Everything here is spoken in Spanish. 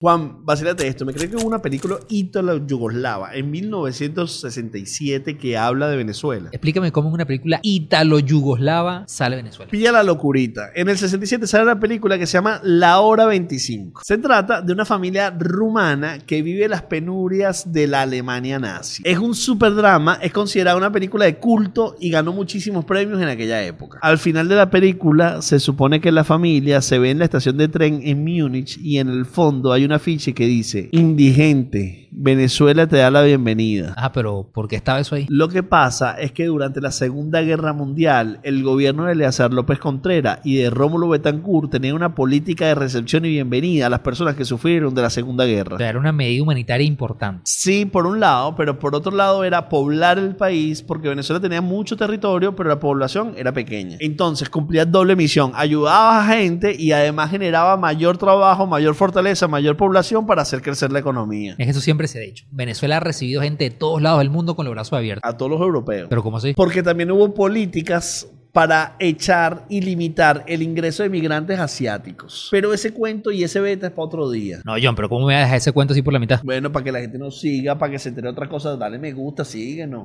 Juan, vacílate esto. Me creo que hubo una película ítalo-yugoslava en 1967 que habla de Venezuela. Explícame cómo en una película ítalo-yugoslava sale Venezuela. Pilla la locurita. En el 67 sale una película que se llama La Hora 25. Se trata de una familia rumana que vive las penurias de la Alemania nazi. Es un super drama, es considerada una película de culto y ganó muchísimos premios en aquella época. Al final de la película se supone que la familia se ve en la estación de tren en Múnich y en el fondo hay un afiche que dice, indigente, Venezuela te da la bienvenida. Ah, pero ¿por qué estaba eso ahí? Lo que pasa es que durante la Segunda Guerra Mundial, el gobierno de Eleazar López Contreras y de Rómulo Betancourt tenían una política de recepción y bienvenida a las personas que sufrieron de la Segunda Guerra. O sea, era una medida humanitaria importante. Sí, por un lado, pero por otro lado era poblar el país porque Venezuela tenía mucho territorio, pero la población era pequeña. Entonces cumplía doble misión, ayudaba a gente y además generaba mayor trabajo, mayor fortaleza, mayor población para hacer crecer la economía. Es que eso siempre se ha dicho. Venezuela ha recibido gente de todos lados del mundo con los brazos abiertos. A todos los europeos. Pero ¿cómo así? Porque también hubo políticas para echar y limitar el ingreso de migrantes asiáticos. Pero ese cuento y ese beta es para otro día. No, John, pero ¿cómo me voy a dejar ese cuento así por la mitad? Bueno, para que la gente nos siga, para que se entere de otras cosas, dale me gusta, síguenos.